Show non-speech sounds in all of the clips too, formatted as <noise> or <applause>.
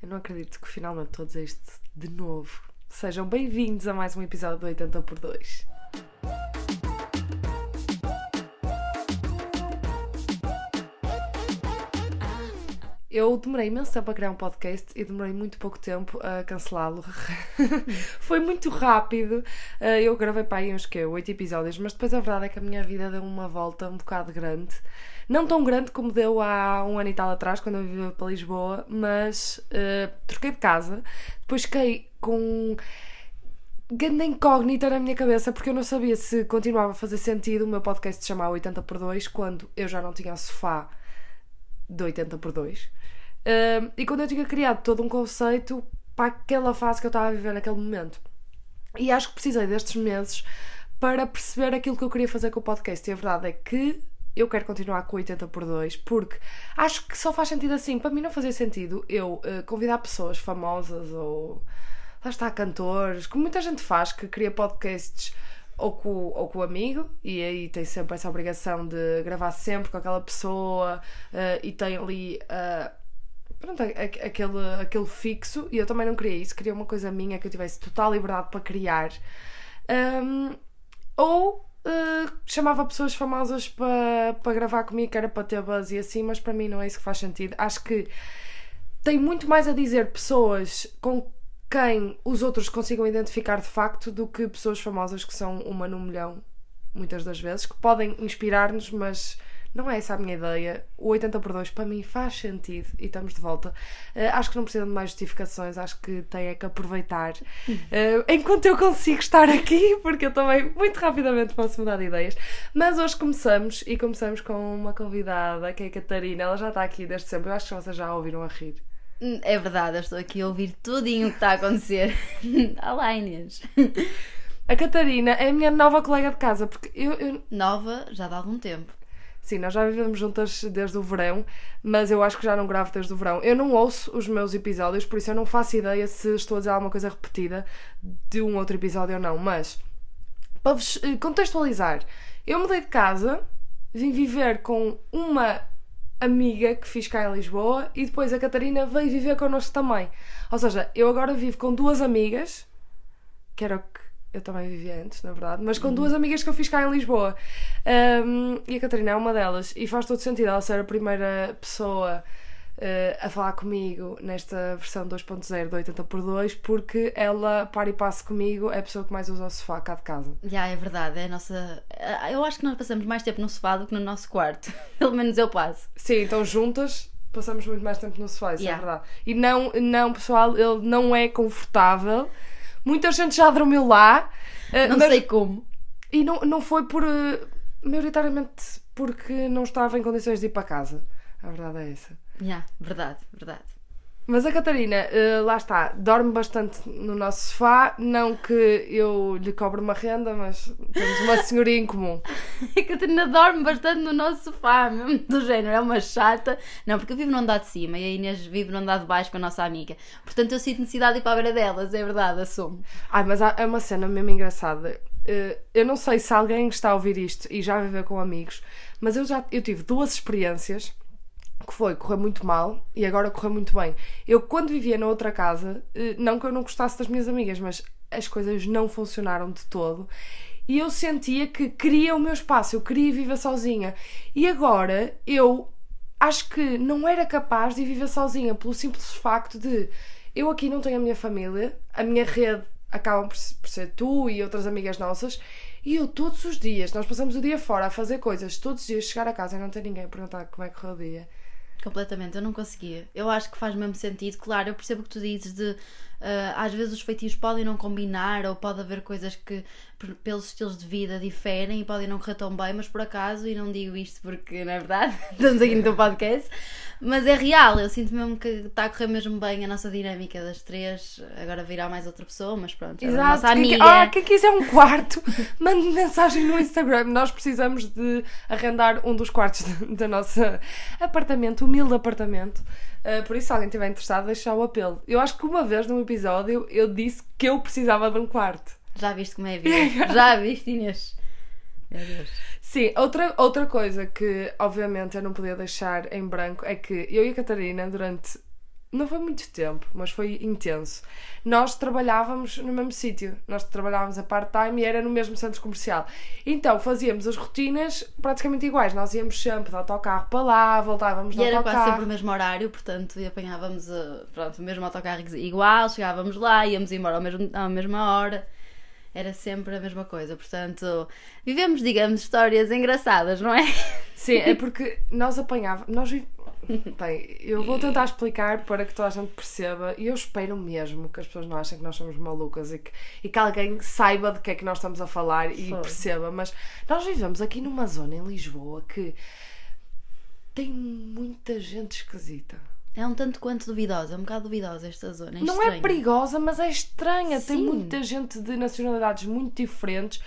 Eu não acredito que finalmente dizer isto de novo. Sejam bem-vindos a mais um episódio do 80 por 2. Eu demorei imenso tempo a criar um podcast e demorei muito pouco tempo a cancelá-lo. <laughs> Foi muito rápido. Eh, Eu gravei para aí uns que 8 episódios, mas depois a verdade é que a minha vida deu uma volta um bocado grande. Não tão grande como deu há um ano e tal atrás, quando eu vivia para Lisboa, mas eh, troquei de casa. Depois fiquei com grande incógnita na minha cabeça porque eu não sabia se continuava a fazer sentido o meu podcast chamar 80 por 2 quando eu já não tinha sofá de 80 por 2 Um, e quando eu tinha criado todo um conceito para aquela fase que eu estava a viver naquele momento. E acho que precisei destes meses para perceber aquilo que eu queria fazer com o podcast. E a verdade é que eu quero continuar com 80 por 2 porque acho que só faz sentido assim. Para mim não fazia sentido eu eh, convidar pessoas famosas ou lá está, cantores, como muita gente faz, que cria podcasts ou com, ou com o amigo, e aí tem sempre essa obrigação de gravar sempre com aquela pessoa eh, e tem ali. eh, Pronto, aquele, aquele fixo, e eu também não queria isso, queria uma coisa minha que eu tivesse total liberdade para criar. Um, ou eh, chamava pessoas famosas para para gravar comigo, que era para ter buzz e assim, mas para mim não é isso que faz sentido. Acho que tem muito mais a dizer pessoas com quem os outros consigam identificar de facto do que pessoas famosas que são uma no milhão, muitas das vezes, que podem inspirar-nos, mas não é essa a minha ideia. O 80 por 2 para mim faz sentido e estamos de volta. Eh, acho que não precisam de mais justificações, acho que têm é que aproveitar eh, enquanto eu consigo estar aqui, <laughs> porque eu também muito rapidamente posso mudar de ideias. Mas hoje começamos e começamos com uma convidada que é a Catarina, ela já está aqui desde sempre, eu acho que vocês já a ouviram a rir. Hum, É verdade, eu estou aqui a ouvir tudinho o que está a acontecer. <laughs> Olá Inês. A Catarina é a minha nova colega de casa, porque eu, eu- Nova, já dá algum tempo. Sim, nós já vivemos juntas desde o verão, mas eu acho que já não gravo desde o verão. Eu não ouço os meus episódios, por isso eu não faço ideia se estou a dizer alguma coisa repetida de um outro episódio ou não. Mas, para vos eh, contextualizar, eu mudei de casa, vim viver com uma amiga que fiz cá em Lisboa e depois a Catarina veio viver connosco também. Ou seja, eu agora vivo com duas amigas, que era o que eu também vivia antes, na verdade, mas com duas amigas que eu fiz cá em Lisboa. Um, e a Catarina é uma delas. E faz todo sentido ela ser a primeira pessoa uh, a falar comigo nesta versão 2.0 do 80 por 2 porque ela, para e passe comigo, é a pessoa que mais usa o sofá cá de casa. Já é verdade, é a nossa. Eu acho que nós passamos mais tempo no sofá do que no nosso quarto. <laughs> Pelo menos eu passo. Sim, então juntas passamos muito mais tempo no sofá, isso Yeah. é verdade. E não, não, pessoal, ele não é confortável. Muita gente já dormiu lá. uh, Não mas- sei como. E não, não foi por. eh, maioritariamente porque não estava em condições de ir para casa. A verdade é essa. Já, verdade, verdade. Mas a Catarina, eh, lá está, dorme bastante no nosso sofá. Não que eu lhe cobre uma renda, mas temos uma senhoria em comum. <laughs> A Catarina dorme bastante no nosso sofá, mesmo do género, é uma chata. Não, porque eu vivo no andar de cima e a Inês vive no andar de baixo com a nossa amiga. Portanto, eu sinto necessidade de ir para a beira delas, é verdade, assumo. Ai, mas há- é uma cena mesmo engraçada. Eh, eu não sei se alguém está a ouvir isto e já viveu com amigos, mas eu já eu tive duas experiências que foi correr muito mal e agora correr muito bem. Eu, quando vivia na outra casa, eh, não que eu não gostasse das minhas amigas, mas as coisas não funcionaram de todo. E eu sentia que queria o meu espaço, eu queria viver sozinha. E agora eu acho que não era capaz de viver sozinha pelo simples facto de eu aqui não tenho a minha família, a minha rede acabam por ser tu e outras amigas nossas, e eu todos os dias, nós passamos o dia fora a fazer coisas, todos os dias chegar a casa e não ter ninguém a perguntar como é que correu o dia. Completamente, eu não conseguia. Eu acho que faz mesmo sentido. Claro, eu percebo o que tu dizes de às vezes os feitios podem não combinar ou pode haver coisas que pelos estilos de vida diferem e podem não correr tão bem, mas por acaso, e não digo isto porque não é verdade, <laughs> estamos aqui no teu podcast, mas é real, eu sinto mesmo que está a correr mesmo bem a nossa dinâmica das três. Agora virá mais outra pessoa, mas pronto, é a nossa Quem, amiga. ah, quem quiser um quarto, <laughs> mande mensagem no Instagram. Nós precisamos de arrendar um dos quartos <laughs> do nosso apartamento, humilde apartamento. Uh, por isso, se alguém estiver interessado, deixar o apelo. Eu acho que uma vez num episódio eu disse que eu precisava de um quarto. Já viste como é a <laughs> vida? Já viste, Inês? Meu Deus. Sim, outra, outra coisa que obviamente eu não podia deixar em branco é que eu e a Catarina, durante não foi muito tempo, mas foi intenso. Nós trabalhávamos no mesmo sítio, nós trabalhávamos a part-time e era no mesmo centro comercial. Então fazíamos as rotinas praticamente iguais. Nós íamos sempre de autocarro para lá, voltávamos de E era autocarro. quase sempre o mesmo horário, portanto, e apanhávamos uh, pronto, o mesmo autocarro igual, chegávamos lá, íamos embora ao mesmo, à mesma hora. Era sempre a mesma coisa, portanto, vivemos, digamos, histórias engraçadas, não é? Sim, é <laughs> porque nós apanhávamos. Nós <laughs> Bem, eu vou tentar explicar para que toda a gente perceba e eu espero mesmo que as pessoas não achem que nós somos malucas e que, e que alguém saiba de que é que nós estamos a falar e Foi. perceba. Mas nós vivemos aqui numa zona em Lisboa que tem muita gente esquisita. É um tanto quanto duvidosa, é um bocado duvidosa esta zona. É Não é perigosa, mas é estranha. Tem Sim. muita gente de nacionalidades muito diferentes.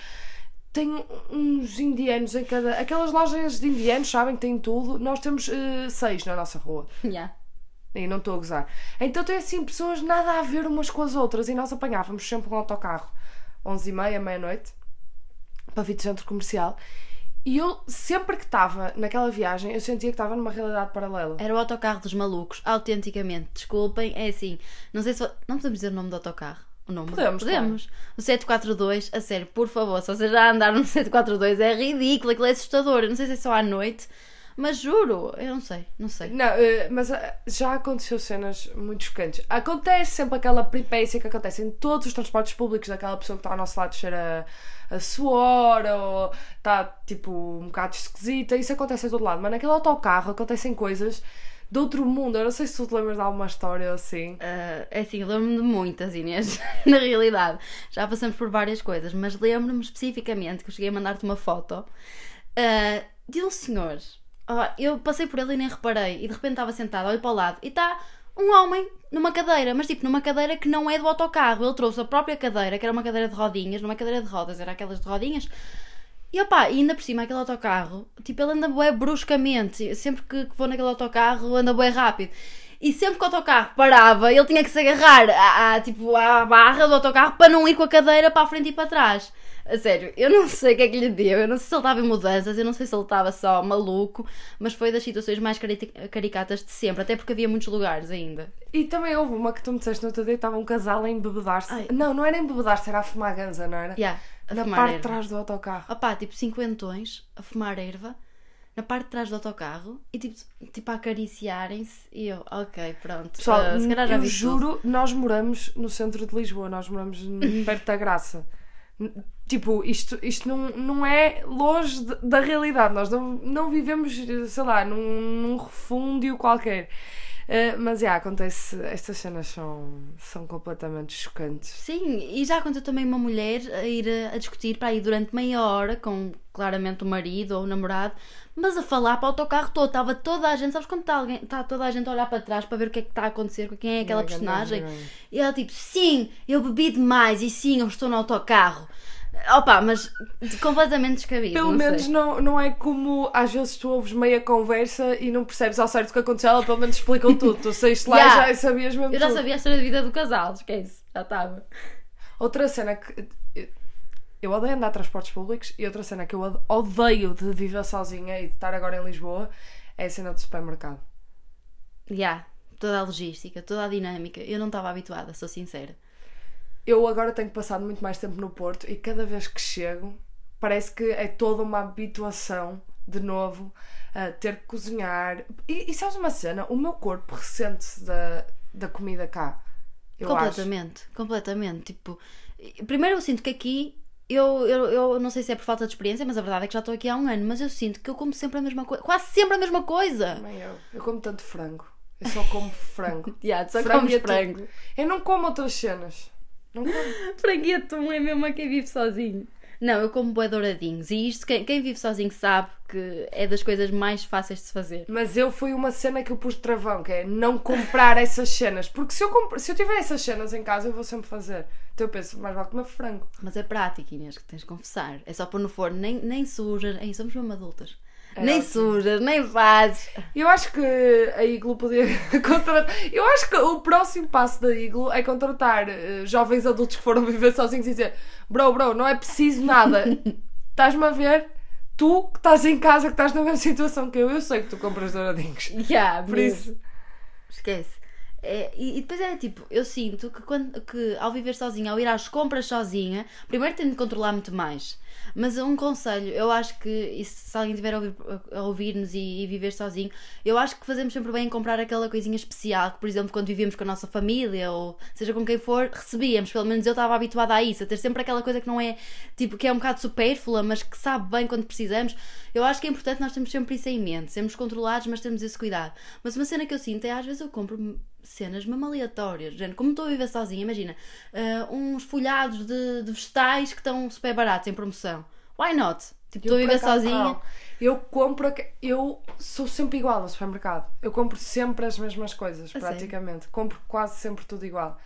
Tem uns indianos em cada. Aquelas lojas de indianos, sabem que têm tudo. Nós temos eh, seis na nossa rua. Yeah. E não estou a gozar. Então tem assim pessoas nada a ver umas com as outras. E nós apanhávamos sempre um autocarro, 11h30, meia-noite, para vir do centro comercial. E eu, sempre que estava naquela viagem, eu sentia que estava numa realidade paralela. Era o autocarro dos malucos, autenticamente. Desculpem, é assim. Não sei se. Não podemos dizer o nome do autocarro. O? Podemos, Podemos. O 742, a sério, por favor, se vocês já andaram no 742, é ridículo, aquilo é assustador. Eu não sei se é só à noite, mas juro, eu não sei, não sei. Não, eh, mas eh, já aconteceu cenas muito chocantes. Acontece sempre aquela peripécia que acontece em todos os transportes públicos daquela pessoa que está ao nosso lado cheira a suor ou está tipo um bocado esquisita. Isso acontece a todo lado. Mas naquele autocarro acontecem coisas de outro mundo. Eu não sei se tu te lembras de alguma história ou assim. Ah, é assim, lembro-me de muitas, Inês, <laughs> na realidade. Já passamos por várias coisas, mas lembro-me especificamente que eu cheguei a mandar-te uma foto ah, de um senhor. Ah, eu passei por ele e nem reparei, e de repente estava sentado, olho para o lado, e está um homem numa cadeira, mas tipo numa cadeira que não é do autocarro. Ele trouxe a própria cadeira, que era uma cadeira de rodinhas, numa cadeira de rodas, era aquelas de rodinhas. E opá, e ainda por cima aquele autocarro, tipo, ele anda bué bruscamente. Sempre que que vou naquele autocarro, anda bué rápido. E sempre que o autocarro parava, ele tinha que se agarrar à, à, tipo, à barra do autocarro para não ir com a cadeira para a frente e para trás. A sério, eu não sei o que é que lhe deu, eu não sei se ele estava em mudanças, eu não sei se ele estava só maluco, mas foi das situações mais cari- caricatas de sempre, até porque havia muitos lugares ainda. E também houve uma que tu me disseste no outro dia, estava um casal a embebedar-se. Não, não era embebedar-se, era a fumar ganza, não era? Yeah, a Na parte de trás do autocarro. opá, tipo cinquentões a fumar erva na parte de trás do autocarro e tipo, tipo a acariciarem-se e eu, ok, pronto. Pessoal, calhar já eu vi tudo. juro, nós moramos no centro de Lisboa, nós moramos <laughs> perto da Graça. Tipo, isto, isto não, não é longe de- da realidade. Nós não, não vivemos, sei lá, num, num refúndio qualquer. Eh, mas, já, acontece, estas cenas são, são completamente chocantes. Sim, e já aconteceu também uma mulher a ir a, a discutir para aí durante meia hora com claramente o marido ou o namorado, mas a falar para o autocarro todo. Estava toda a gente, sabes quando está, alguém, está toda a gente a olhar para trás para ver o que é que está a acontecer com quem é aquela personagem? E ela tipo, sim, eu bebi demais e sim, eu estou no autocarro. Opa, mas completamente descabido. Pelo não menos sei. não, não é como às vezes tu ouves meia conversa e não percebes ao certo o que aconteceu, ela pelo menos explicou tudo. Tu saíste lá Yeah. e já sabias mesmo Eu já tudo. sabia a história da vida do casal, esquece, já estava. Outra cena que. Eu odeio andar de transportes públicos e outra cena que eu ode- odeio de viver sozinha e de estar agora em Lisboa é a cena do supermercado. Já, toda a logística, toda a dinâmica. Eu não estava habituada, sou sincera. Eu agora tenho passado muito mais tempo no Porto e cada vez que chego parece que é toda uma habituação de novo a ter que cozinhar. E, e sabes uma cena? O meu corpo ressente-se da, da comida cá. Eu acho. completamente, completamente. Tipo, primeiro eu sinto que aqui. Eu, eu, eu não sei se é por falta de experiência, mas a verdade é que já estou aqui há um ano. Mas eu sinto que eu como sempre a mesma coisa, quase sempre a mesma coisa. Também eu. Eu como tanto frango. Eu só como frango. <laughs> Yeah, só Frango frango. Eu não como outras cenas. Não <laughs> e atum é mesmo a quem vive sozinho. Não, eu como boi douradinhos. E isto, quem, quem vive sozinho sabe que é das coisas mais fáceis de se fazer. Mas eu foi uma cena que eu pus de travão, que é não comprar essas cenas. Porque se eu, compro, se eu tiver essas cenas em casa, eu vou sempre fazer. Então eu penso, mais vale comer frango. Mas é prático, Inês, que tens de confessar. É só pôr no forno, nem, nem sujas. Ei, somos mesmo adultas. É nem ótimo. sujas, nem fazes. Eu acho que a Iglo podia <laughs> contratar. Eu acho que o próximo passo da Iglo é contratar eh, jovens adultos que foram viver sozinhos e dizer: Bro, bro, não é preciso nada. <laughs> Estás-me a ver? Tu que estás em casa, que estás na mesma situação que eu, eu sei que tu compras douradinhos. Yeah, Por mesmo. isso. Esquece. É, e, e depois é tipo, eu sinto que, quando, que ao viver sozinha, ao ir às compras sozinha, primeiro tenho de controlar muito mais. Mas um conselho, eu acho que, e se alguém estiver a ouvir- a ouvir-nos e, e viver sozinho, eu acho que fazemos sempre bem em comprar aquela coisinha especial que, por exemplo, quando vivíamos com a nossa família ou seja com quem for, recebíamos. Pelo menos eu estava habituada a isso, a ter sempre aquela coisa que não é tipo, que é um bocado supérflua, mas que sabe bem quando precisamos. Eu acho que é importante nós termos sempre isso em mente, sermos controlados, mas temos esse cuidado. Mas uma cena que eu sinto é às vezes eu compro cenas mesmo aleatórias, gente, como estou a viver sozinha, imagina, ah, uns folhados de, de vegetais que estão super baratos em promoção. Why not? Tipo, estou a viver sozinha. Eu compro, eu sou sempre igual no supermercado. Eu compro sempre as mesmas coisas, praticamente. Compro quase sempre tudo igual.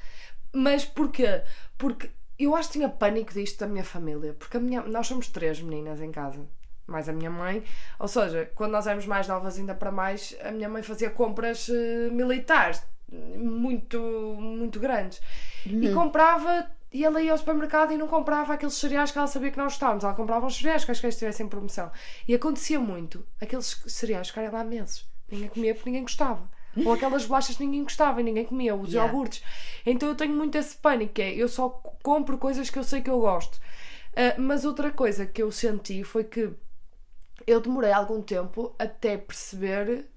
Mas porquê? Porque eu acho que tinha pânico disto da minha família. Porque a minha, nós somos três meninas em casa. Mais a minha mãe. Ou seja, quando nós éramos mais novas, ainda para mais, a minha mãe fazia compras eh, militares muito, muito grandes. E comprava, e ela ia ao supermercado e não comprava aqueles cereais que ela sabia que nós gostávamos. Ela comprava uns cereais que acho que estivessem em promoção. E acontecia muito aqueles cereais ficarem lá meses. Ninguém comia porque ninguém gostava. Ou aquelas <laughs> bolachas que ninguém gostava e ninguém comia, os Yeah. iogurtes. Então eu tenho muito esse pânico, que é eu só compro coisas que eu sei que eu gosto. Ah, mas outra coisa que eu senti foi que eu demorei algum tempo até perceber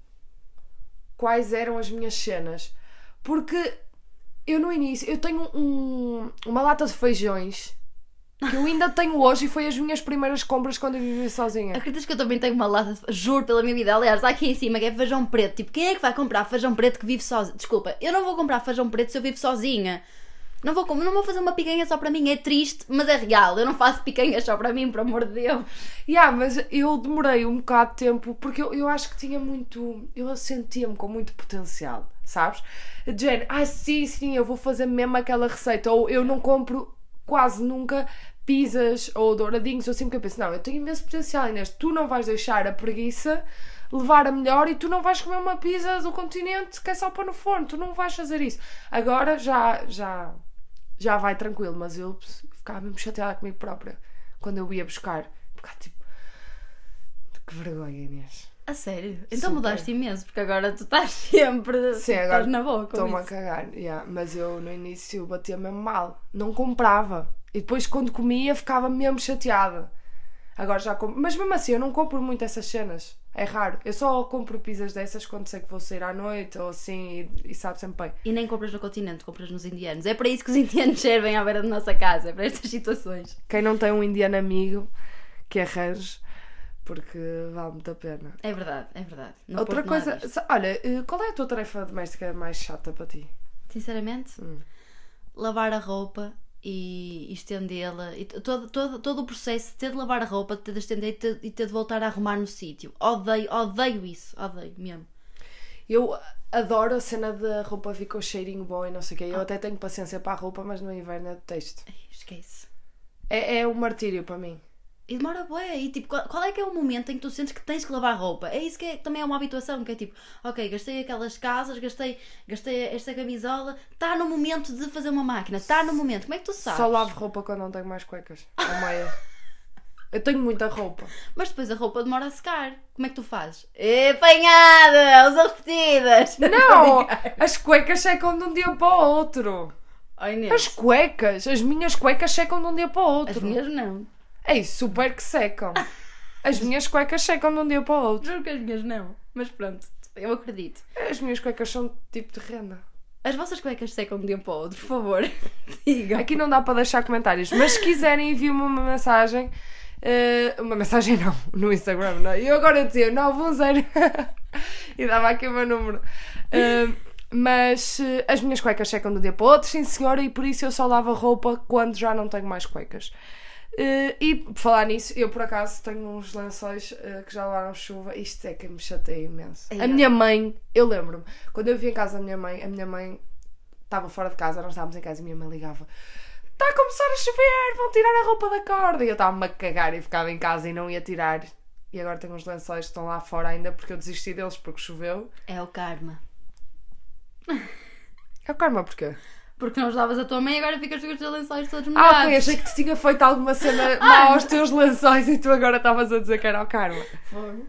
quais eram as minhas cenas. Porque eu no início, eu tenho um- uma lata de feijões que eu ainda tenho hoje e foi as minhas primeiras compras quando eu vivi sozinha. Acreditas que eu também tenho uma lata, de- juro pela minha vida, aliás, aqui em cima, que é feijão preto. Tipo, quem é que vai comprar feijão preto que vive sozinha? Desculpa, eu não vou comprar feijão preto se eu vivo sozinha. Não vou, não vou fazer uma picanha só para mim, é triste, mas é real. Eu não faço picanhas só para mim, por amor de Deus. Yeah, mas eu demorei um bocado de tempo porque eu, eu acho que tinha muito. Eu sentia-me com muito potencial, sabes? Género, ah, sim, sim, eu vou fazer mesmo aquela receita. Ou eu não compro quase nunca pizzas ou douradinhos. Eu sempre que eu penso, não, eu tenho imenso potencial, Inês. Tu não vais deixar a preguiça levar a melhor e tu não vais comer uma pizza do continente que é só pôr no forno. Tu não vais fazer isso. Agora já, já, já vai tranquilo, mas eu ficava mesmo chateada comigo própria quando eu ia buscar. Ficava tipo, que vergonha, Inês. A sério? Então Super. mudaste imenso, porque agora tu estás <laughs> sempre Sim, estás agora na boa com Estou-me a cagar. yeah. Mas eu no início batia mesmo mal. Não comprava. E depois quando comia ficava mesmo chateada. Agora já compro. Mas mesmo assim eu não compro muito essas cenas. É raro. Eu só compro pizzas dessas quando sei que vou sair à noite ou assim e, e sabe sempre bem. E nem compras no continente, compras nos indianos. É para isso que os <laughs> indianos servem à beira da nossa casa, é para estas situações. Quem não tem um indiano amigo que arranje, porque vale muito a pena. É verdade, é verdade. Outra coisa, olha, eh, qual é a tua tarefa doméstica mais chata para ti? Sinceramente, Hum. lavar a roupa e e estendê-la. E todo, todo, todo o processo de ter de lavar a roupa, de ter de estender e ter, e ter de voltar a arrumar no sítio. Odeio, odeio isso. Odeio mesmo. Eu adoro a cena da roupa fica o cheirinho bom e não sei o quê. Ah. Eu até tenho paciência para a roupa, mas no inverno é detesto. Esquece. É, é um martírio para mim. E demora bué. E tipo, qual, qual é que é o momento em que tu sentes que tens que lavar roupa? É isso que é- também é uma habituação, que é tipo, ok, gastei aquelas casas, gastei, gastei esta camisola, está no momento de fazer uma máquina, está no momento. Como é que tu sabes? Só lavo roupa quando não tenho mais cuecas. Ou meia. Eu tenho muita roupa. Mas depois a roupa demora a secar. Como é que tu fazes? Apanhada! Usas repetidas! <laughs> Não! As cuecas secam de um dia para o outro. Ai. As cuecas, as minhas cuecas secam de um dia para o outro. As minhas não. Ei, super que secam. As minhas cuecas secam de um dia para o outro. Juro que as minhas não. Mas pronto, eu acredito. As minhas cuecas são tipo de renda. As vossas cuecas secam de um dia para o outro, por favor. <laughs> Digam. Aqui não dá para deixar comentários, mas se quiserem enviem-me uma mensagem. eh, uma mensagem não, no Instagram, não. eu agora dizia 910 <laughs> e dava aqui o meu número. Eh, mas eh, as minhas cuecas secam de um dia para o outro, sim senhora, e por isso eu só lavo a roupa quando já não tenho mais cuecas. Eh, e por falar nisso, eu por acaso tenho uns lençóis eh, que já levaram chuva. Isto é que me chateia imenso. É. A minha mãe, eu lembro-me, quando eu vim em casa da minha mãe, a minha mãe estava fora de casa, nós estávamos em casa e a minha mãe ligava: Está a começar a chover, vão tirar a roupa da corda. E eu estava-me a cagar e ficava em casa e não ia tirar. E agora tenho uns lençóis que estão lá fora ainda porque eu desisti deles porque choveu. É o karma. É o karma, porquê? Porque não ajudavas a tua mãe e agora ficas com os teus lençóis todos Ah, molhados. ok, achei que te tinha feito alguma cena <laughs> má aos teus lençóis e tu agora estavas a dizer que era o karma. Fogo.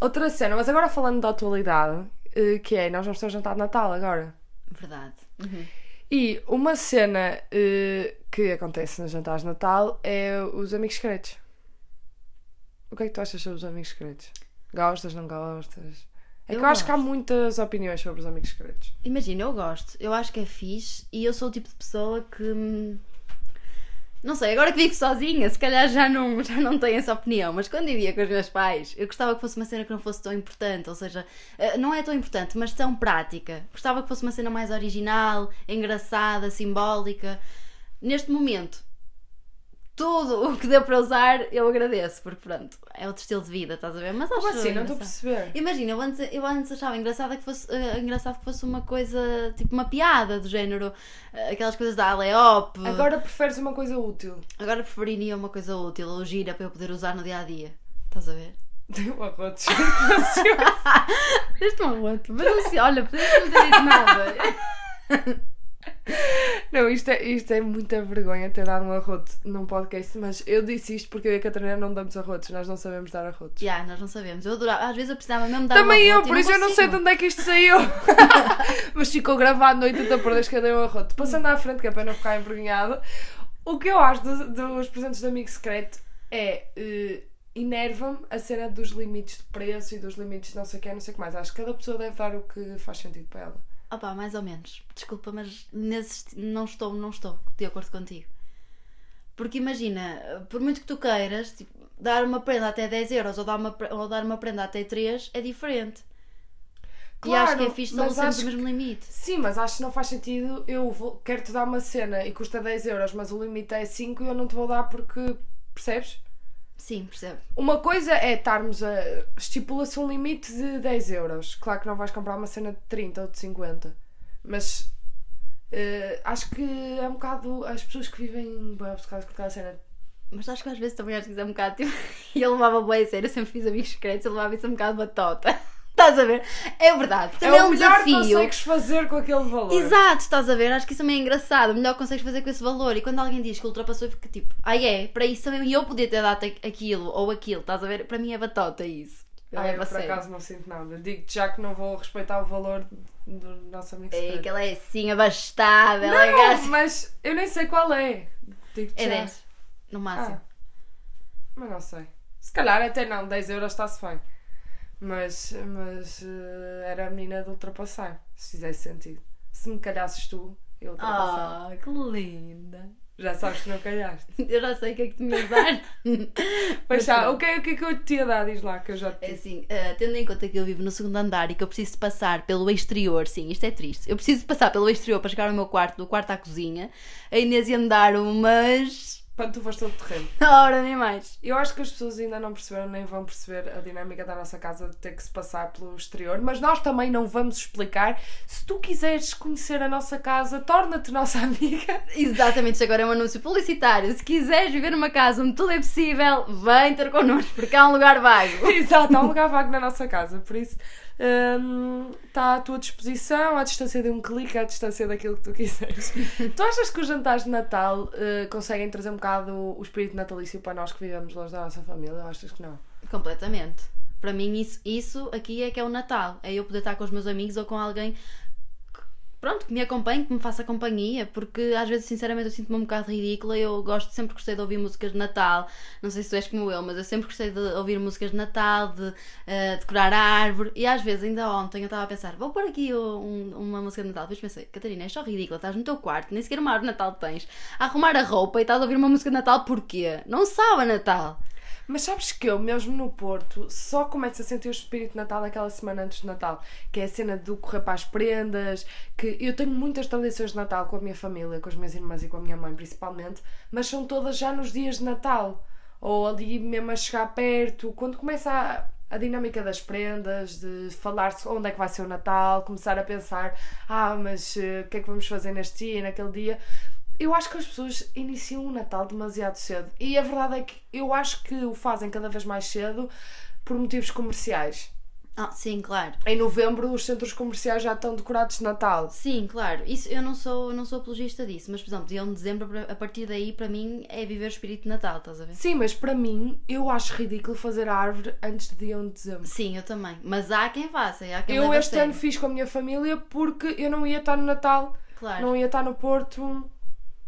Outra cena, mas agora falando da atualidade, eh, que é, nós vamos ter um jantar de Natal agora. Verdade. Uhum. E uma cena eh, que acontece nos jantares de Natal é os amigos secretos. O que é que tu achas sobre os amigos secretos? Gostas, não gostas? É que Eu eu acho que há muitas opiniões sobre os amigos secretos. Imagina, eu gosto. Eu acho que é fixe e eu sou o tipo de pessoa que. hum, Não sei, agora que vivo sozinha, se calhar já não, <laughs> já não tenho essa opinião, mas quando vivia com os meus pais, eu gostava que fosse uma cena que não fosse tão importante, ou seja, eh, não é tão importante, mas tão prática. Gostava que fosse uma cena mais original, engraçada, simbólica. Neste momento, tudo o que deu para usar, eu agradeço, porque pronto, é outro estilo de vida, estás a ver? Mas acho Como assim? Não estou a perceber. Imagina, eu antes, eu antes achava engraçado que, fosse, eh, engraçado que fosse uma coisa, tipo uma piada do género, eh, aquelas coisas da Aleop. Agora, Agora preferes uma coisa útil. preferiria uma coisa útil ou gira para eu poder usar no dia a dia. Estás a ver? Deu arrotos. Deste <laughs> um outro, mas não se olha, podias não ter dito nada. Não, isto é, isto é muita vergonha ter dado um arroto num podcast, mas eu disse isto porque eu e a Catarina não damos arrotos, nós não sabemos dar arrotos. Já, nós não sabemos. Eu adorava, às vezes eu precisava mesmo dar Também um eu, arroto e por isso eu não sei de onde é que isto saiu. <laughs> Mas ficou gravado no 80 por 10 que eu dei um arroto. Passando à frente, que é para não ficar envergonhado. O que eu acho do- dos presentes de amigo secreto é. eh, Enerva-me a cena dos limites de preço e dos limites de não sei o que, não sei o que mais. Acho que cada pessoa deve dar o que faz sentido para ela. Opa, mais ou menos. Desculpa, mas nesse não estou, não estou de acordo contigo. Porque imagina, por muito que tu queiras, tipo, dar uma prenda até 10 euros ou dar uma, ou dar uma prenda até 3 é diferente. e acho que é Claro, fixe estabelecermos acho o mesmo limite. Sim, mas acho que não faz sentido. Eu vou, quero-te dar uma cena e custa 10 euros, mas o limite é 5 e eu não te vou dar porque. Percebes? Sim, percebo. Uma coisa é estarmos a. estipula-se um limite de 10 euros. Claro que não vais comprar uma cena de 30 ou de 50. Mas. eh, acho que é um bocado. As pessoas que vivem bem obcecadas com aquela cena. Mas acho que às vezes também acho que isso é um bocado tipo. E <laughs> eu levava bem a sério, eu sempre fiz amigos secretos, eu levava isso um bocado batota. Estás a ver? É verdade. É Também é, o um melhor que desafio. consegues fazer com aquele valor. Exato, estás a ver? Acho que isso também é engraçado. O melhor que consegues fazer com esse valor. E quando alguém diz que ultrapassou, eu fico tipo, ah, é? Para isso também eu podia ter dado aquilo ou aquilo, estás a ver? Para mim é batota isso. Eu Ah, eu por sério. acaso não sinto nada. Digo-te já que não vou respeitar o valor do nosso amigo É que ela é assim, abastada. Ela é Não, mas eu nem sei qual é. Digo-te É já. 10, no máximo. Ah, mas não sei. Se calhar até não, 10 euros está-se bem. Mas, mas eh, era a menina de ultrapassar, se fizesse sentido. Se me calhasses tu, eu ultrapassava. Ah, que linda. Já sabes que não calhaste. <laughs> Eu já sei o que é que tu me ias dar. <laughs> Pois já, o que, é, o que é que eu te ia dar? Diz lá que eu já te É assim, eh, tendo em conta que eu vivo no segundo andar e que eu preciso passar pelo exterior, sim, isto é triste. Eu preciso passar pelo exterior para chegar ao meu quarto, do quarto à cozinha. A Inês ia-me dar umas. Quando tu foste todo terreno. <laughs> Ora, nem mais. Eu acho que as pessoas ainda não perceberam nem vão perceber a dinâmica da nossa casa de ter que se passar pelo exterior, mas nós também não vamos explicar. Se tu quiseres conhecer a nossa casa, torna-te nossa <laughs> amiga. Exatamente, isto agora é um anúncio publicitário. Se quiseres viver numa casa onde tudo é possível, vem ter connosco, porque há um lugar vago. <laughs> Exato, há um lugar vago na nossa casa, por isso está à tua disposição, à distância de um clique, à distância daquilo que tu quiseres. <laughs> tu achas que os jantares de Natal eh, conseguem trazer um bocado o espírito natalício para nós que vivemos longe da nossa família? Achas que não? Completamente. Para mim, isso, isso aqui é que é o Natal. É eu poder estar com os meus amigos ou com alguém pronto, que me acompanhe, que me faça companhia, porque às vezes, sinceramente, eu sinto-me um bocado ridícula. Eu gosto, sempre gostei de ouvir músicas de Natal. Não sei se tu és como eu, mas eu sempre gostei de ouvir músicas de Natal, de eh, decorar a árvore. E às vezes, ainda ontem, eu estava a pensar, vou pôr aqui um- uma música de Natal. Depois pensei, Catarina, é só ridícula, estás no teu quarto, nem sequer uma árvore de Natal tens. A arrumar a roupa e estás a ouvir uma música de Natal, porquê? Não sabe a Natal. Mas sabes que eu, mesmo no Porto, só começo a sentir o espírito de Natal naquela semana antes de Natal, que é a cena do correr para as prendas, que eu tenho muitas tradições de Natal com a minha família, com as minhas irmãs e com a minha mãe principalmente, mas são todas já nos dias de Natal, ou ali mesmo a chegar perto, quando começa a, a dinâmica das prendas, de falar-se onde é que vai ser o Natal, começar a pensar, ah, mas eh, o que é que vamos fazer neste dia naquele dia. Eu acho que as pessoas iniciam o Natal demasiado cedo. E a verdade é que eu acho que o fazem cada vez mais cedo por motivos comerciais. Ah, sim, claro. Em novembro os centros comerciais já estão decorados de Natal. Sim, claro. Isso eu não sou, eu não sou apologista disso, mas por exemplo, dia 1 de dezembro, a partir daí, para mim, é viver o espírito de Natal, estás a ver? Sim, mas para mim, eu acho ridículo fazer a árvore antes de dia 1 de dezembro. Sim, eu também. Mas há quem faça, há quem Eu este ano fiz com a minha família porque eu não ia estar no Natal, Claro. não ia estar no Porto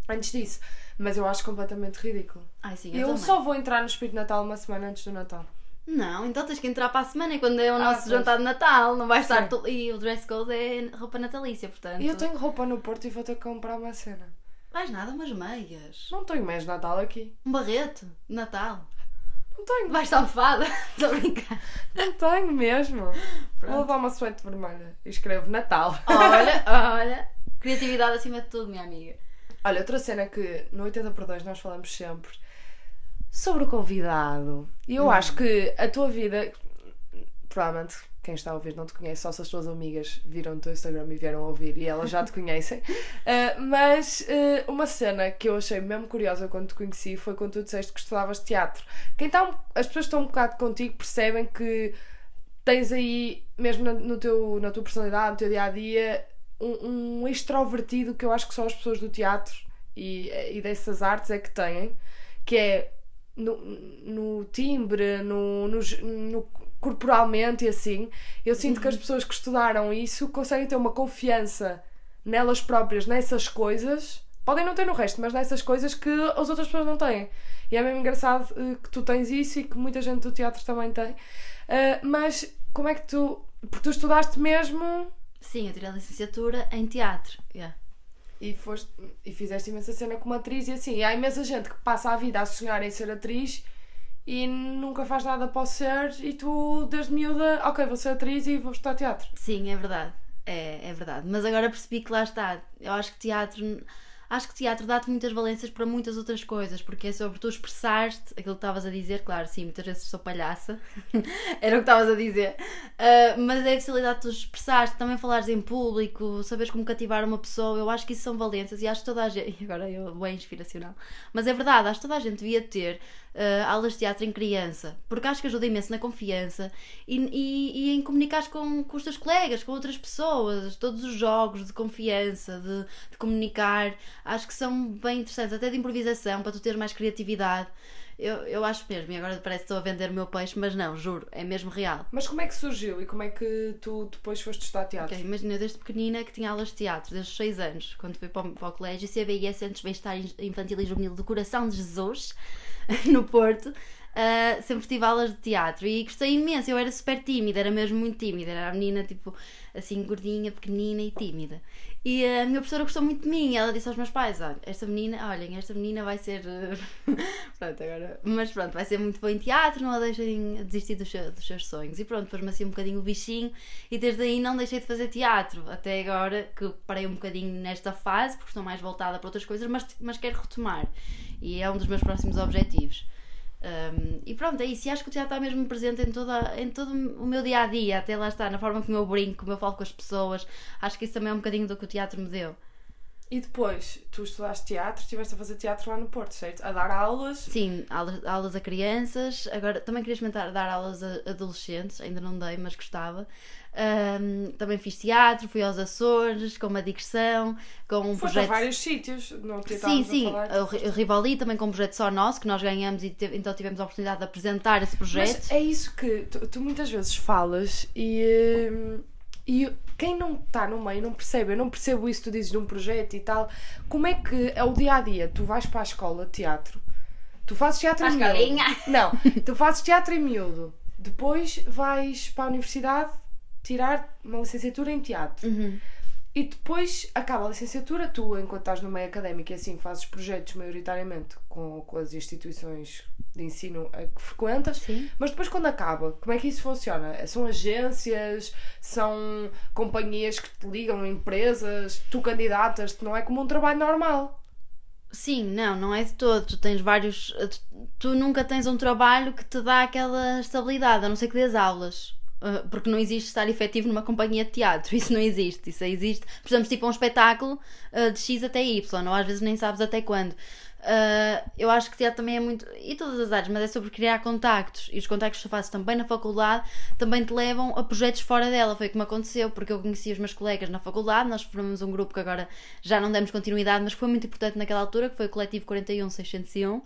antes disso. Mas eu acho completamente ridículo. Ai, sim, eu, Eu, também. só vou entrar no espírito de Natal uma semana antes do Natal. Não, então tens que entrar para a semana e quando é o Ah, nosso pois. jantar de Natal, não vais estar. Tu- E o dress code é roupa natalícia, portanto. E eu tenho roupa no Porto e vou ter que comprar uma cena. Mais nada, umas meias. Não tenho mais Natal aqui. Um barreto de Natal. Não tenho. Vais estar almofada. <laughs> Estou a brincar. Não tenho mesmo. Vou Pronto. levar uma suéte vermelha e escrevo Natal. Olha, <laughs> olha. Criatividade acima de tudo, minha amiga. Olha, outra cena que no 80 por 2 nós falamos sempre sobre o convidado. E eu acho que a tua vida, provavelmente quem está a ouvir não te conhece, só se as tuas amigas viram o teu Instagram e vieram a ouvir e elas já te <laughs> conhecem. Uh, mas uh, uma cena que eu achei mesmo curiosa quando te conheci foi quando tu disseste que estudavas teatro. Quem está um- as pessoas que estão um bocado contigo percebem que tens aí, mesmo no teu, na tua personalidade, no teu dia a dia, um, um extrovertido que eu acho que só as pessoas do teatro e, e dessas artes é que têm, que é no, no timbre, no, no, no- corporalmente e assim. Eu sinto que as pessoas que estudaram isso conseguem ter uma confiança nelas próprias, nessas coisas. Podem não ter no resto, mas nessas coisas que as outras pessoas não têm. E é mesmo engraçado eh, que tu tens isso e que muita gente do teatro também tem. Eh, mas como é que tu. Porque tu estudaste mesmo Sim, eu tirei a licenciatura em teatro. Yeah. e, foste, e fizeste imensa cena como atriz e assim. Há imensa gente que passa a vida a sonhar em ser atriz e nunca faz nada para o ser e tu, desde miúda, ok, vou ser atriz e vou estudar teatro. Sim, é verdade. É, é verdade. Mas agora percebi que lá está. Eu acho que teatro. Acho que teatro dá-te muitas valências para muitas outras coisas, porque é sobre tu expressaste aquilo que estavas a dizer, claro, sim, muitas vezes sou palhaça, <laughs> era o que estavas a dizer, Ah, mas é a possibilidade de tu expressaste, também falares em público, saberes como cativar uma pessoa, eu acho que isso são valências e acho que toda a gente, <laughs> agora eu bem inspiracional, mas é verdade, acho que toda a gente devia ter ah, aulas de teatro em criança, porque acho que ajuda imenso na confiança e, e, e em comunicar com, com os teus colegas, com outras pessoas, todos os jogos de confiança, de, de comunicar, acho que são bem interessantes, até de improvisação, para tu teres mais criatividade. Eu, eu acho mesmo, e agora parece que estou a vender o meu peixe, mas não, juro, é mesmo real. Mas como é que surgiu e como é que tu depois foste estudar teatro? Ok, imagina, eu desde pequenina que tinha aulas de teatro, desde os 6 anos, quando fui para o, para o colégio, CBIS, Centros de Bem-Estar Infantil e Juvenil do Coração de Jesus, <laughs> no Porto, ah, sempre tive aulas de teatro e gostei imenso. Eu era super tímida, era mesmo muito tímida, era a menina tipo assim, gordinha, pequenina e tímida. E a minha professora gostou muito de mim, ela disse aos meus pais: Olha, esta menina, olhem, esta menina vai ser. eh, <laughs> pronto, agora. Mas pronto, vai ser muito boa em teatro, não a deixem desistir dos seus, dos seus sonhos. E pronto, depois-me assim um bocadinho o bichinho e desde aí não deixei de fazer teatro. Até agora que parei um bocadinho nesta fase, porque estou mais voltada para outras coisas, mas, mas quero retomar. E é um dos meus próximos objetivos. Um, e pronto, é isso. E acho que o teatro está mesmo presente em, toda, em todo o meu dia a dia, até lá está, na forma como eu brinco, como eu falo com as pessoas. Acho que isso também é um bocadinho do que o teatro me deu. E depois, tu estudaste teatro, estiveste a fazer teatro lá no Porto, certo? A dar aulas. Sim, aulas, aulas a crianças. Agora também queria experimentar dar aulas a adolescentes, ainda não dei, mas gostava. Um, também fiz teatro, fui aos Açores com uma digressão, com um Foste projeto. a vários sítios, não te Sim, sim, o Ri- o Rivoli também com um projeto só nosso, que nós ganhamos e te- então tivemos a oportunidade de apresentar esse projeto. Mas é isso que tu, tu muitas vezes falas e, hum, e quem não está no meio não percebe. Eu não percebo isso tu dizes de um projeto e tal. Como é que é o dia a dia? Tu vais para a escola de teatro, tu fazes teatro À em miúdo. escolinha. Não, <laughs> tu fazes teatro em miúdo, depois vais para a universidade tirar uma licenciatura em teatro. Uhum. E depois acaba a licenciatura, tu, enquanto estás no meio académico e assim, fazes projetos maioritariamente com, com as instituições de ensino a que frequentas, Sim. mas depois quando acaba, como é que isso funciona? São agências, são companhias que te ligam, empresas, tu candidatas, não é como um trabalho normal. Sim, não, não é de todo. Tu tens vários. Tu, nunca tens um trabalho que te dá aquela estabilidade, a não ser que dês aulas. Uh, Porque não existe estar efetivo numa companhia de teatro, <laughs> isso não existe. Isso existe, exemplo, tipo um espetáculo uh, de X até Y, ou às vezes nem sabes até quando. Uh, eu acho que teatro também é muito. E todas as áreas, mas é sobre criar contactos. E os contactos que tu fazes também na faculdade também te levam a projetos fora dela. Foi como aconteceu, porque eu conheci os meus colegas na faculdade. Nós formamos um grupo que agora já não demos continuidade, mas foi muito importante naquela altura, que foi o Coletivo 41601.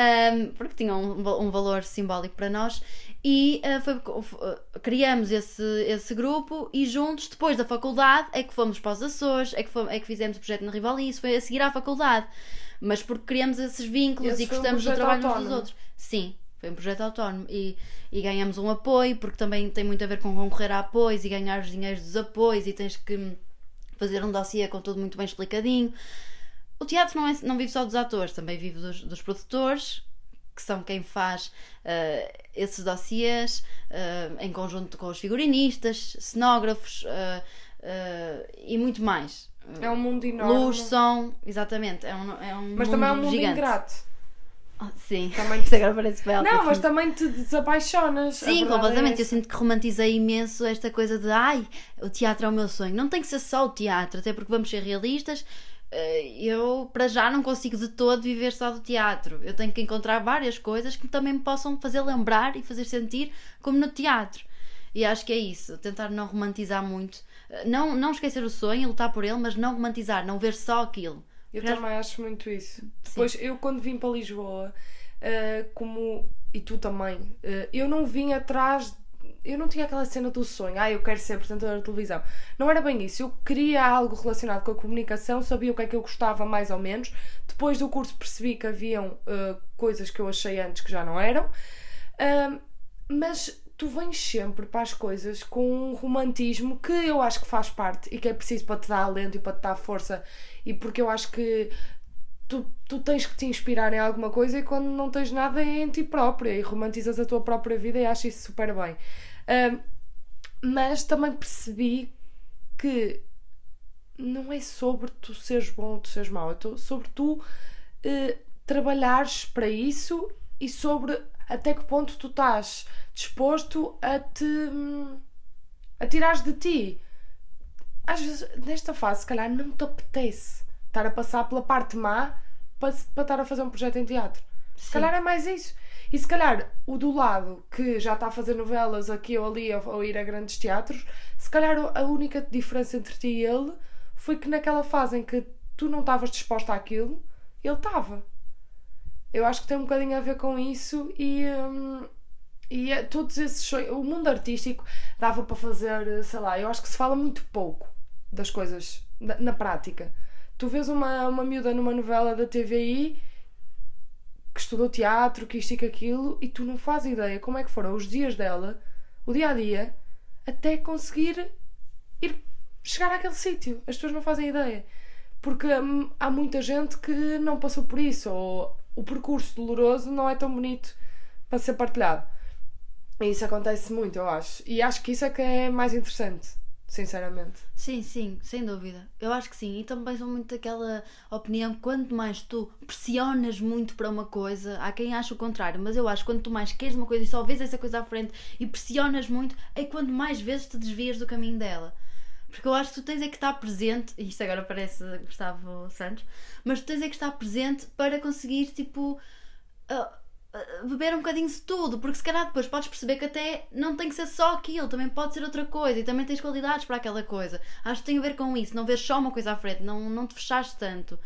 Um, porque tinha um, um, valor simbólico para nós e uh, foi, uh, criamos esse, esse grupo e juntos, depois da faculdade, é que fomos para os Açores, é que, fomos, é que fizemos o projeto na Rivali, isso foi a seguir à faculdade mas porque criamos esses vínculos Esse e gostamos um do trabalho autónomo. uns dos outros. Sim, foi um projeto autónomo e, e ganhamos um apoio, porque também tem muito a ver com concorrer a apoios e ganhar os dinheiros dos apoios e tens que fazer um dossiê com tudo muito bem explicadinho. O teatro não, é, não vive só dos atores, também vive dos, dos produtores, que são quem faz uh, esses dossiês uh, em conjunto com os figurinistas, cenógrafos uh, e muito mais. É um mundo enorme. Luz, som, exatamente. É um, é um mas mundo também é um mundo gigante. ingrato. Oh, sim, Também <laughs> isso agora parece belo. Não, mas também te desapaixonas. Sim, verdade completamente. É eu sinto que romantizei imenso esta coisa de ai, o teatro é o meu sonho. Não tem que ser só o teatro, até porque vamos ser realistas. eh, Eu, para já, não consigo de todo viver só do teatro. Eu tenho que encontrar várias coisas que também me possam fazer lembrar e fazer sentir como no teatro. E acho que é isso, tentar não romantizar muito. Não, não esquecer o sonho, lutar por ele, mas não romantizar, não ver só aquilo. Eu Porque também acho muito isso. Depois, eu quando vim para Lisboa, eh, como. E tu também, eh, eu não vim atrás. Eu não tinha aquela cena do sonho, ah, eu quero ser apresentadora de televisão. Não era bem isso. Eu queria algo relacionado com a comunicação, sabia o que é que eu gostava mais ou menos. Depois do curso percebi que haviam eh, coisas que eu achei antes que já não eram. Mas tu vens sempre para as coisas com um romantismo que eu acho que faz parte e que é preciso para te dar alento e para te dar força e porque eu acho que tu, tu tens que te inspirar em alguma coisa e quando não tens nada é em ti própria e romantizas a tua própria vida e acho isso super bem. Ahm, mas também percebi que não é sobre tu seres bom ou tu seres mau, é sobre tu eh, trabalhares para isso e sobre até que ponto tu estás disposto a te hum, a tirares de ti. Às vezes, nesta fase, se calhar não te apetece estar a passar pela parte má para, para estar a fazer um projeto em teatro. Se Sim. calhar é mais isso. E se calhar o do lado que já está a fazer novelas aqui ou ali ou, ou ir a grandes teatros, se calhar a única diferença entre ti e ele foi que naquela fase em que tu não estavas disposta àquilo, ele estava. Eu acho que tem um bocadinho a ver com isso e, hum, e é- todos esses sonhos. O mundo artístico dava para fazer, sei lá, eu acho que se fala muito pouco das coisas na, na prática. Tu vês uma, uma miúda numa novela da TVI que estudou teatro, que isto e que aquilo, e tu não fazes ideia como é que foram os dias dela, o dia a dia, até conseguir ir chegar àquele sítio. As pessoas não fazem ideia. Porque hum, há muita gente que não passou por isso, ou o percurso doloroso não é tão bonito para ser partilhado. E isso acontece muito, eu acho. E acho que isso é que é mais interessante, sinceramente. Sim, sim, sem dúvida. Eu acho que sim. E também sou muito daquela opinião que quanto mais tu pressionas muito para uma coisa, há quem acha o contrário, mas eu acho que quando tu mais queres uma coisa e só vês essa coisa à frente e pressionas muito, é quando mais vezes te desvias do caminho dela. Porque eu acho que tu tens é que estar presente, e isto agora parece Gustavo Santos, mas tu tens é que estar presente para conseguir, tipo, ah, ah, beber um bocadinho de tudo, porque se calhar depois podes perceber que até não tem que ser só aquilo, também pode ser outra coisa e também tens qualidades para aquela coisa. Acho que tem a ver com isso, não ver só uma coisa à frente, não, não te fechaste tanto.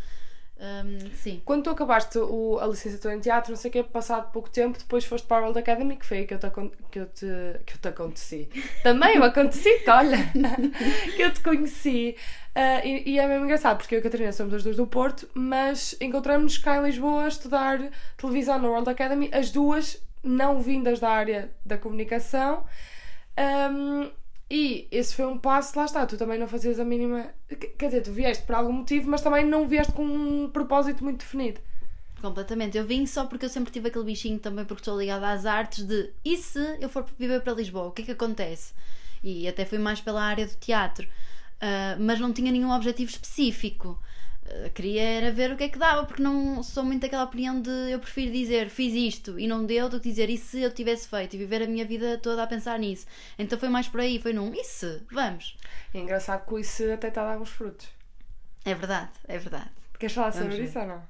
Hum, sim. Quando tu acabaste o- a licenciatura em teatro, não sei o que, passado pouco tempo, depois foste para a World Academy, que foi aí que eu te, que eu te, que eu te aconteci. Também eu aconteci, <laughs> olha! que eu te conheci. Ah, e, e é mesmo engraçado, porque eu e a Catarina somos as duas do Porto, mas encontramos-nos cá em Lisboa a estudar televisão na World Academy, as duas não vindas da área da comunicação. Ahm, e esse foi um passo, lá está, tu também não fazias a mínima. Quer dizer, tu vieste por algum motivo, mas também não vieste com um propósito muito definido. Completamente. Eu vim só porque eu sempre tive aquele bichinho também porque estou ligada às artes de e se eu for viver para Lisboa, o que é que acontece? E até fui mais pela área do teatro, Ah, mas não tinha nenhum objetivo específico. Ah, queria era ver o que é que dava, porque não sou muito daquela opinião de eu prefiro dizer fiz isto e não deu do que dizer e se eu tivesse feito e viver a minha vida toda a pensar nisso. Então foi mais por aí, foi num e se? Vamos. É engraçado que isso até está a dar uns frutos. É verdade, é verdade. Queres falar Vamos sobre ver. isso ou não?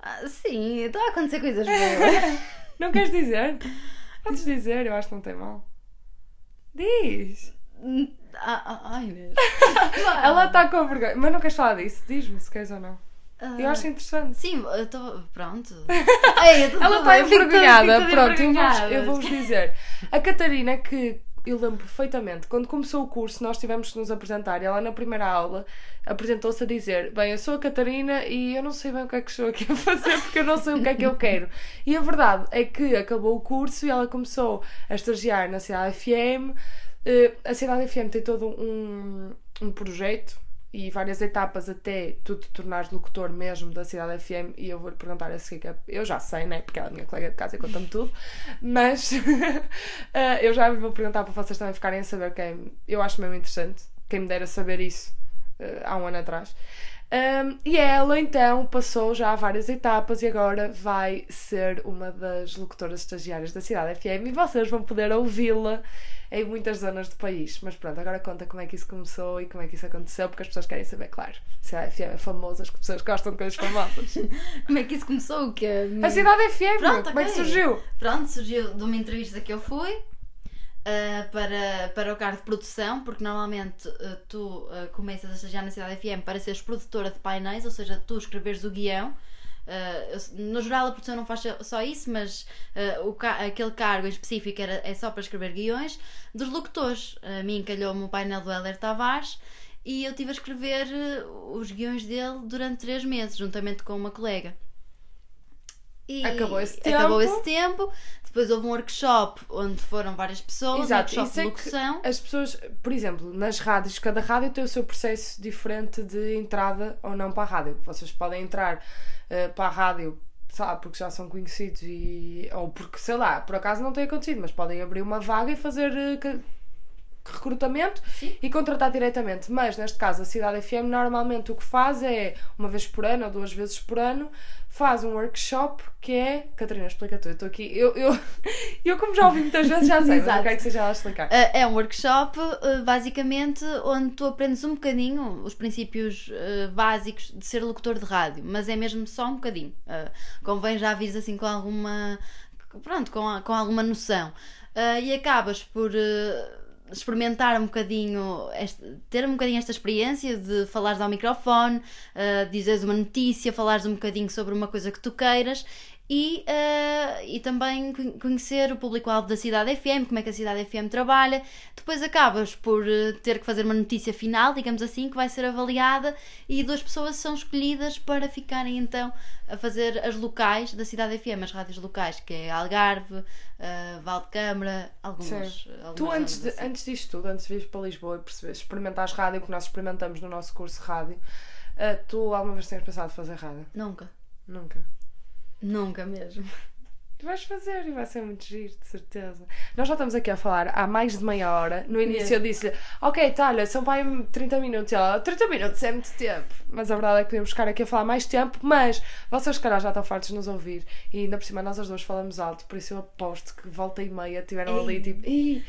Ah, sim, estão a acontecer coisas boas. <laughs> <laughs> Não queres dizer? Podes dizer, eu acho que não tem mal. Diz! Ah, ah, ai, Inês. <laughs> Ela está com vergonha. Mas não queres falar disso? Diz-me se queres ou não. Ah, Eu acho interessante. Sim, eu estou. Pronto. <laughs> Ei, eu tô- Ela está envergonhada. Pronto, eu vou-vos vou-vos dizer. A Catarina, que eu lembro perfeitamente, quando começou o curso, nós tivemos que nos apresentar e ela, na primeira aula, apresentou-se a dizer: Bem, eu sou a Catarina e eu não sei bem o que é que estou aqui a fazer porque eu não sei o que é que eu quero. E a verdade é que acabou o curso e ela começou a estagiar na Cidade FM. Eh, A Cidade FM tem todo um, um projeto e várias etapas até tu te tornares locutor mesmo da Cidade FM e eu vou-lhe perguntar a seguir, é- eu já sei, né? Porque ela é minha colega de casa e conta-me tudo, mas <laughs> eh, eu já vou perguntar para vocês também ficarem a saber quem eu acho mesmo interessante, quem me dera saber isso eh, há um ano atrás. Um, e ela então passou já várias etapas e agora vai ser uma das locutoras estagiárias da Cidade FM e vocês vão poder ouvi-la em muitas zonas do país. Mas pronto, agora conta como é que isso começou e como é que isso aconteceu, porque as pessoas querem saber, claro. A Cidade FM é famosa, as pessoas gostam de coisas famosas. <laughs> Como é que isso começou? O quê? A Cidade FM, Pronto, como é que surgiu? Pronto, surgiu de uma entrevista que eu fui ah, para, para o cargo de produção, porque normalmente ah, tu ah, começas a estagiar na Cidade FM para seres produtora de painéis, ou seja, tu escreveres o guião. No geral, a produção não faz só- isso, mas o ca- aquele cargo em específico era, é só para escrever guiões dos locutores. A mim calhou-me o painel do Heller Tavares e eu tive a escrever os guiões dele durante três meses, juntamente com uma colega. E Acabou esse acabou tempo. esse tempo. Depois houve um workshop onde foram várias pessoas, Exato, um workshop isso de é locução. as pessoas, por exemplo, nas rádios, cada rádio tem o seu processo diferente de entrada ou não para a rádio. Vocês podem entrar eh, para a rádio, lá, porque já são conhecidos e, ou porque, sei lá, por acaso não tem acontecido, mas podem abrir uma vaga e fazer ca- recrutamento Sim. e contratar diretamente. Mas neste caso, a Cidade FM normalmente o que faz é, uma vez por ano ou duas vezes por ano, faz um workshop que é. Catarina, explica tu, eu estou aqui. Eu, eu, <laughs> eu, como já ouvi muitas vezes, já sei, mas eu quero que seja ela explicar. Uh, É um workshop, uh, basicamente, onde tu aprendes um bocadinho os princípios uh, básicos de ser locutor de rádio, mas é mesmo só um bocadinho. Convém já vires assim com alguma. Pronto, com, com alguma noção. E acabas por. Experimentar um bocadinho este- ter um bocadinho esta experiência de falares ao microfone uh, dizeres uma notícia, falares um bocadinho sobre uma coisa que tu queiras e, uh, e também con- conhecer o público-alvo da Cidade FM, como é que a Cidade FM trabalha. Depois acabas por uh, ter que fazer uma notícia final, digamos assim, que vai ser avaliada e duas pessoas são escolhidas para ficarem então a fazer as locais da Cidade FM, as rádios locais, que é Algarve, uh, Valdecâmara, algumas. algumas Tu, antes, de, assim. antes disto tudo, antes de vires para Lisboa e perceberes, experimentares rádio, que nós experimentamos no nosso curso rádio, ah, tu alguma vez tens pensado fazer rádio? Nunca. Nunca. Nunca mesmo. Vais fazer e vai ser muito giro, de certeza. Nós já estamos aqui a falar há mais de meia hora. No início eu disse-lhe, ok, olha, são para aí 30 minutos. E ela, 30 minutos é muito tempo. Mas a verdade é que podemos ficar aqui a falar mais tempo. Mas vocês, se calhar, já estão fartos de nos ouvir. E ainda por cima, nós as duas falamos alto. Por isso eu aposto que volta e meia tiveram ali tipo, Ih!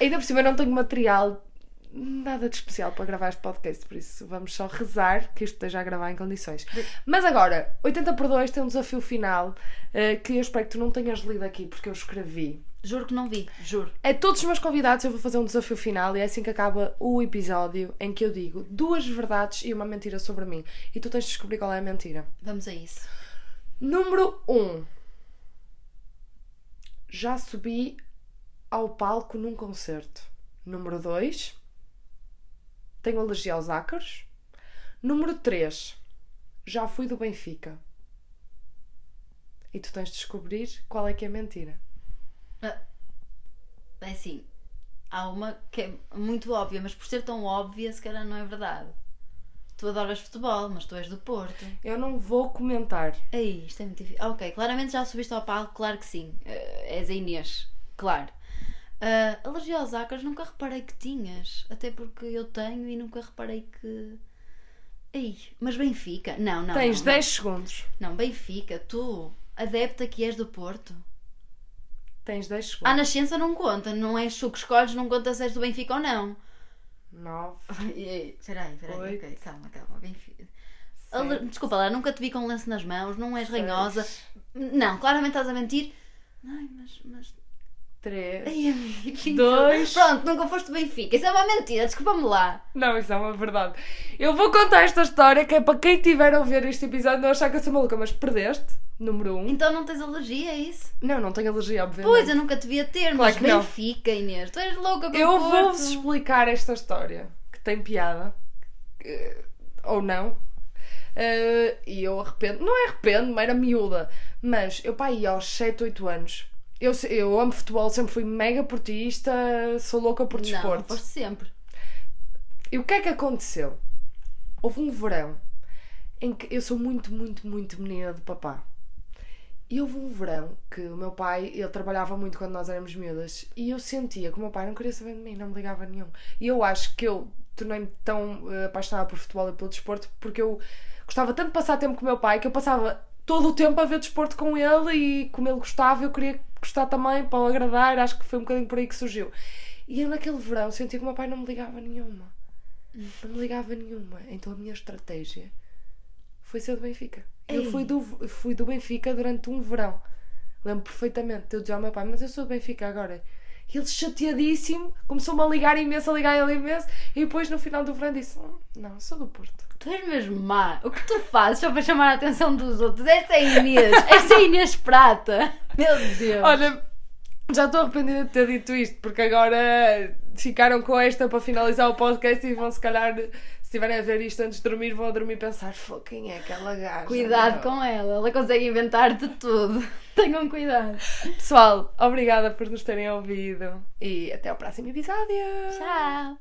Ainda por cima, eu não tenho material nada de especial para gravar este podcast, por isso vamos só rezar que isto esteja a gravar em condições. Mas agora, 80 por 2 tem um desafio final eh, que eu espero que tu não tenhas lido aqui porque eu escrevi. Juro que não vi, juro. A todos os meus convidados eu vou fazer um desafio final e é assim que acaba o episódio em que eu digo duas verdades e uma mentira sobre mim. E tu tens de descobrir qual é a mentira. Vamos a isso. Número 1. Um. Já subi ao palco num concerto. Número 2. Tenho alergia aos ácaros. Número 3. Já fui do Benfica. E tu tens de descobrir qual é que é mentira. É assim, há uma que é muito óbvia, mas por ser tão óbvia, se calhar não é verdade. Tu adoras futebol, mas tu és do Porto. Eu não vou comentar. Ei, isto é muito difícil. Ok, claramente já subiste ao palco, claro que sim. Eh, és a Inês, claro. Ah, alergia aos ácaros, nunca reparei que tinhas. Até porque eu tenho e nunca reparei que. Ei, mas Benfica? Não, não. Tens não, 10 segundos. Não, não Benfica, tu, adepta que és do Porto. Tens 10 A segundos. nascença não conta, não és tu que escolhes, não conta se és do Benfica ou não. 9, <laughs> Peraí, peraí, ok, calma, calma. Benfica. Desculpa lá, nunca te vi com um lenço nas mãos, não és Seis. ranhosa. Não, claramente estás a mentir. Ai, mas. mas... Três. Ai, amiga, Dois. Pronto, nunca foste Benfica. Isso é uma mentira, desculpa-me lá. Não, isso é uma verdade. Eu vou contar esta história que é para quem tiver a ouvir este episódio não achar que eu sou maluca, mas perdeste, número um. Então não tens alergia a isso? Não, não tenho alergia, obviamente. Pois, eu nunca te via ter, Claro mas que não. Benfica, Inês. Tu és louca com Eu vou-vos explicar esta história, que tem piada, eh, ou não. Eh, e eu arrependo, não é arrependo, era miúda, mas eu pá, ia aos 7, 8 anos. Eu, eu amo futebol, sempre fui mega portista, sou louca por Não, desporto. foste sempre. E o que é que aconteceu? Houve um verão em que eu sou muito, muito, muito menina de papá. E houve um verão que o meu pai, ele trabalhava muito quando nós éramos miúdas, e eu sentia que o meu pai não queria saber de mim, não me ligava nenhum. E eu acho que eu tornei-me tão eh, apaixonada por futebol e pelo desporto porque eu gostava tanto de passar tempo com o meu pai que eu passava todo o tempo a ver desporto com ele e como ele gostava, eu queria gostar também para o agradar, acho que foi um bocadinho por aí que surgiu. E eu naquele verão sentia que o meu pai não me ligava nenhuma. Não me ligava nenhuma. Então a minha estratégia foi ser do Benfica. Eu Ei. fui do, fui do Benfica durante um verão. Lembro perfeitamente. Eu dizia ao meu pai, mas eu sou do Benfica agora. Ele chateadíssimo, começou-me a ligar imenso, a ligar ele imenso. E depois no final do verão disse: "Hum, Não, sou do Porto. Tu és mesmo má. O que tu fazes só para chamar a atenção dos outros? Esta é a Inês. Esta é a Inês Prata. Meu Deus. Olha, já estou arrependida de ter dito isto, porque agora ficaram com esta para finalizar o podcast e vão se calhar, estiverem a ver isto antes de dormir, vão a dormir e pensar: "Fô, quem é aquela gaja? Cuidado meu?" com ela. Ela consegue inventar de tudo. <laughs> Tenham cuidado. Pessoal, obrigada por nos terem ouvido e até ao próximo episódio. Tchau.